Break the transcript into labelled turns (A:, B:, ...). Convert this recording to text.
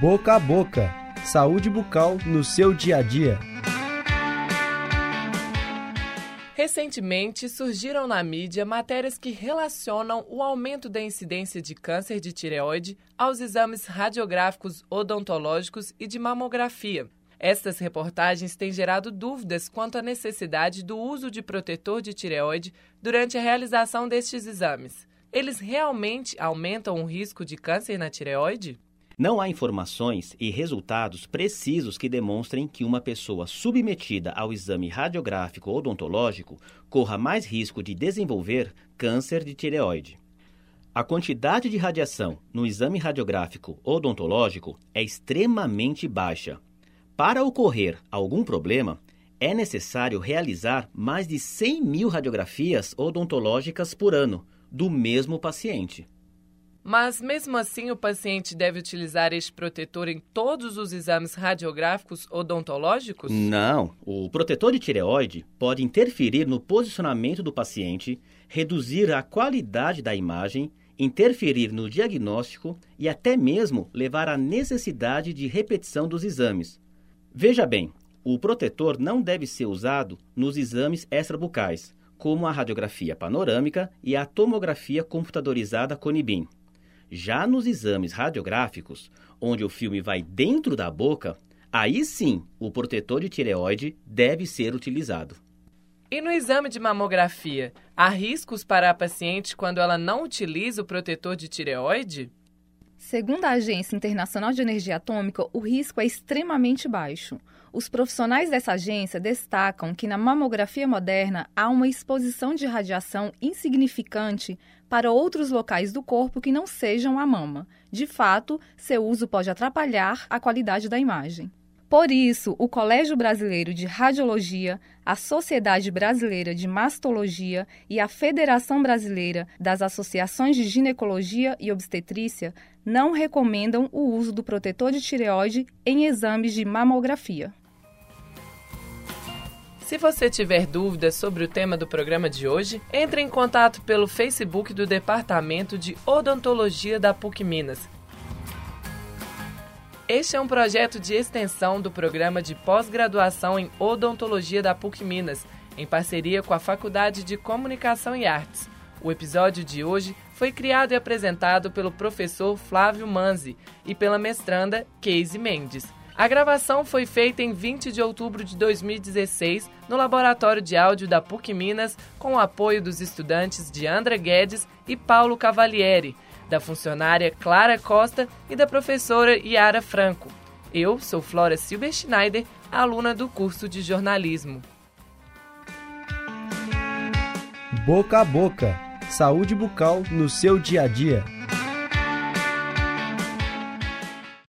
A: Boca a boca. Saúde bucal no seu dia a dia.
B: Recentemente surgiram na mídia matérias que relacionam o aumento da incidência de câncer de tireoide aos exames radiográficos odontológicos e de mamografia. Estas reportagens têm gerado dúvidas quanto à necessidade do uso de protetor de tireoide durante a realização destes exames. Eles realmente aumentam o risco de câncer na tireoide?
C: Não há informações e resultados precisos que demonstrem que uma pessoa submetida ao exame radiográfico odontológico corra mais risco de desenvolver câncer de tireoide. A quantidade de radiação no exame radiográfico odontológico é extremamente baixa. Para ocorrer algum problema, é necessário realizar mais de 100 mil radiografias odontológicas por ano do mesmo paciente.
B: Mas, mesmo assim, o paciente deve utilizar este protetor em todos os exames radiográficos odontológicos?
C: Não. O protetor de tireoide pode interferir no posicionamento do paciente, reduzir a qualidade da imagem, interferir no diagnóstico e até mesmo levar à necessidade de repetição dos exames. Veja bem, o protetor não deve ser usado nos exames extrabucais, como a radiografia panorâmica e a tomografia computadorizada Conibin. Já nos exames radiográficos, onde o filme vai dentro da boca, aí sim o protetor de tireoide deve ser utilizado.
B: E no exame de mamografia, há riscos para a paciente quando ela não utiliza o protetor de tireoide?
D: Segundo a Agência Internacional de Energia Atômica, o risco é extremamente baixo. Os profissionais dessa agência destacam que na mamografia moderna há uma exposição de radiação insignificante para outros locais do corpo que não sejam a mama. De fato, seu uso pode atrapalhar a qualidade da imagem. Por isso, o Colégio Brasileiro de Radiologia, a Sociedade Brasileira de Mastologia e a Federação Brasileira das Associações de Ginecologia e Obstetrícia não recomendam o uso do protetor de tireoide em exames de mamografia.
B: Se você tiver dúvidas sobre o tema do programa de hoje, entre em contato pelo Facebook do Departamento de Odontologia da PUC Minas este é um projeto de extensão do programa de pós-graduação em odontologia da PUC Minas, em parceria com a Faculdade de Comunicação e Artes. O episódio de hoje foi criado e apresentado pelo professor Flávio Manzi e pela mestranda Casey Mendes. A gravação foi feita em 20 de outubro de 2016 no Laboratório de Áudio da PUC Minas, com o apoio dos estudantes de Andra Guedes e Paulo Cavalieri da funcionária Clara Costa e da professora Yara Franco. Eu sou Flora Silber Schneider, aluna do curso de jornalismo.
A: Boca a boca. Saúde bucal no seu dia a dia.